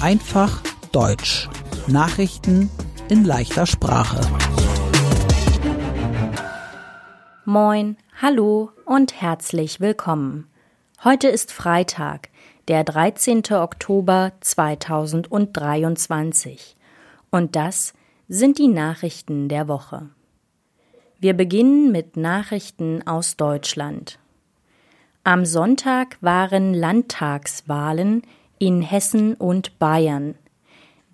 Einfach Deutsch. Nachrichten in leichter Sprache. Moin, hallo und herzlich willkommen. Heute ist Freitag, der 13. Oktober 2023. Und das sind die Nachrichten der Woche. Wir beginnen mit Nachrichten aus Deutschland. Am Sonntag waren Landtagswahlen in Hessen und Bayern.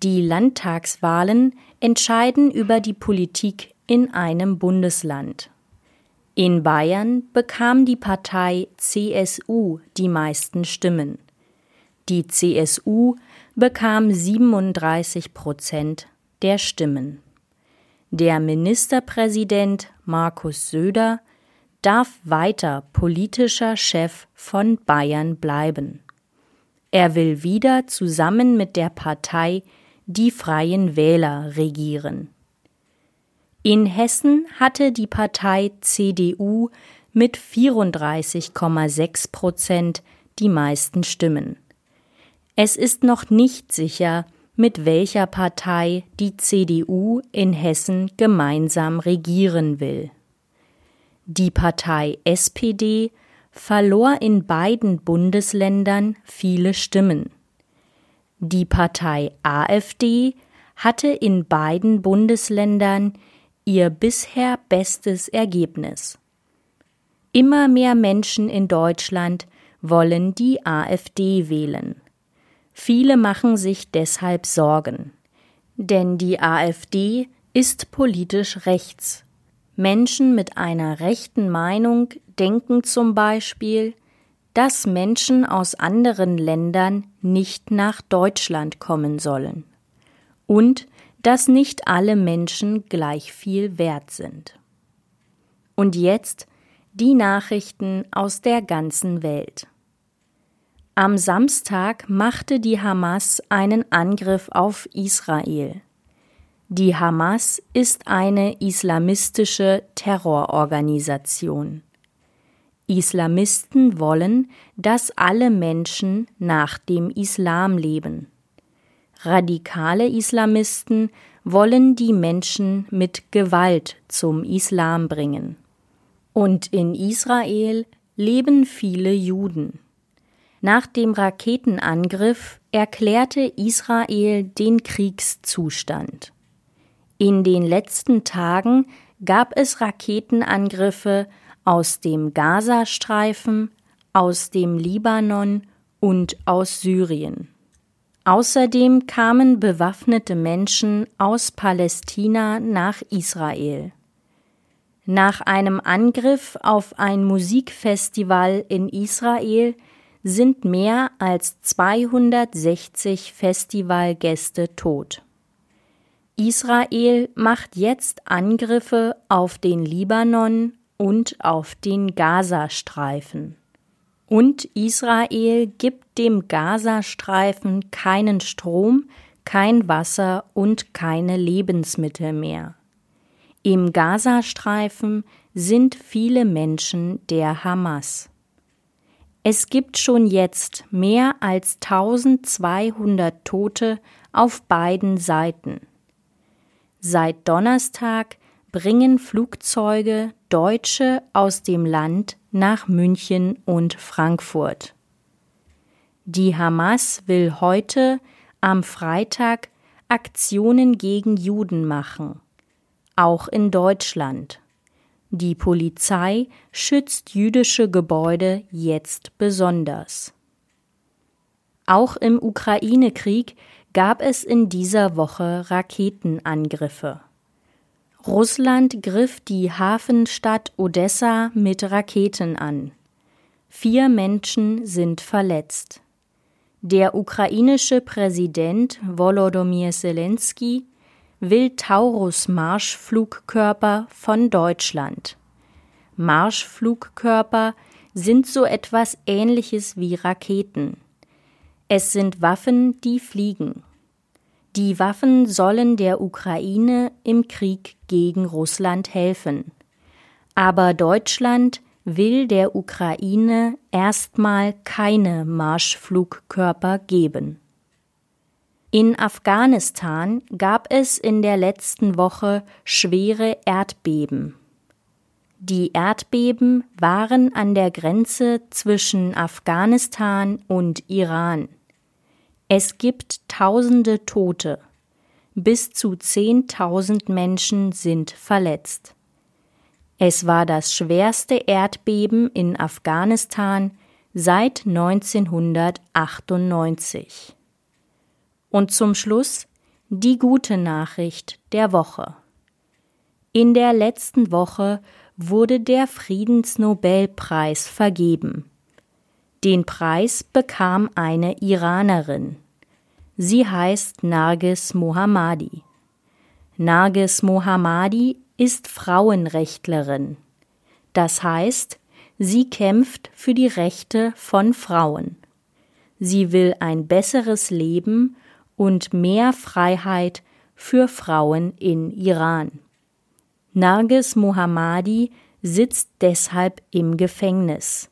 Die Landtagswahlen entscheiden über die Politik in einem Bundesland. In Bayern bekam die Partei CSU die meisten Stimmen. Die CSU bekam 37 Prozent der Stimmen. Der Ministerpräsident Markus Söder darf weiter politischer Chef von Bayern bleiben. Er will wieder zusammen mit der Partei Die Freien Wähler regieren. In Hessen hatte die Partei CDU mit 34,6 Prozent die meisten Stimmen. Es ist noch nicht sicher, mit welcher Partei die CDU in Hessen gemeinsam regieren will. Die Partei SPD verlor in beiden Bundesländern viele Stimmen. Die Partei AfD hatte in beiden Bundesländern ihr bisher bestes Ergebnis. Immer mehr Menschen in Deutschland wollen die AfD wählen. Viele machen sich deshalb Sorgen. Denn die AfD ist politisch rechts. Menschen mit einer rechten Meinung denken zum Beispiel, dass Menschen aus anderen Ländern nicht nach Deutschland kommen sollen und dass nicht alle Menschen gleich viel wert sind. Und jetzt die Nachrichten aus der ganzen Welt. Am Samstag machte die Hamas einen Angriff auf Israel. Die Hamas ist eine islamistische Terrororganisation. Islamisten wollen, dass alle Menschen nach dem Islam leben. Radikale Islamisten wollen die Menschen mit Gewalt zum Islam bringen. Und in Israel leben viele Juden. Nach dem Raketenangriff erklärte Israel den Kriegszustand. In den letzten Tagen gab es Raketenangriffe aus dem Gazastreifen, aus dem Libanon und aus Syrien. Außerdem kamen bewaffnete Menschen aus Palästina nach Israel. Nach einem Angriff auf ein Musikfestival in Israel sind mehr als 260 Festivalgäste tot. Israel macht jetzt Angriffe auf den Libanon und auf den Gazastreifen. Und Israel gibt dem Gazastreifen keinen Strom, kein Wasser und keine Lebensmittel mehr. Im Gazastreifen sind viele Menschen der Hamas. Es gibt schon jetzt mehr als 1200 Tote auf beiden Seiten. Seit Donnerstag bringen Flugzeuge Deutsche aus dem Land nach München und Frankfurt. Die Hamas will heute am Freitag Aktionen gegen Juden machen, auch in Deutschland. Die Polizei schützt jüdische Gebäude jetzt besonders. Auch im Ukraine-Krieg gab es in dieser Woche Raketenangriffe. Russland griff die Hafenstadt Odessa mit Raketen an. Vier Menschen sind verletzt. Der ukrainische Präsident Volodymyr Zelensky will Taurus-Marschflugkörper von Deutschland. Marschflugkörper sind so etwas Ähnliches wie Raketen. Es sind Waffen, die fliegen. Die Waffen sollen der Ukraine im Krieg gegen Russland helfen. Aber Deutschland will der Ukraine erstmal keine Marschflugkörper geben. In Afghanistan gab es in der letzten Woche schwere Erdbeben. Die Erdbeben waren an der Grenze zwischen Afghanistan und Iran. Es gibt tausende Tote. Bis zu 10.000 Menschen sind verletzt. Es war das schwerste Erdbeben in Afghanistan seit 1998. Und zum Schluss die gute Nachricht der Woche. In der letzten Woche wurde der Friedensnobelpreis vergeben. Den Preis bekam eine Iranerin. Sie heißt Narges Mohammadi. Narges Mohammadi ist Frauenrechtlerin. Das heißt, sie kämpft für die Rechte von Frauen. Sie will ein besseres Leben und mehr Freiheit für Frauen in Iran. Narges Mohammadi sitzt deshalb im Gefängnis.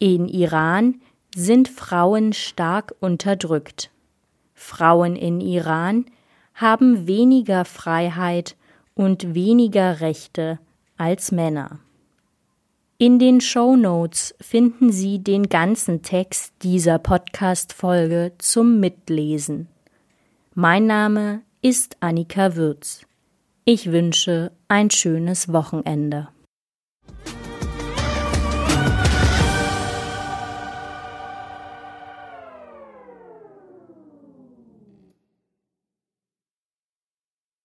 In Iran sind Frauen stark unterdrückt. Frauen in Iran haben weniger Freiheit und weniger Rechte als Männer. In den Show Notes finden Sie den ganzen Text dieser Podcast-Folge zum Mitlesen. Mein Name ist Annika Würz. Ich wünsche ein schönes Wochenende.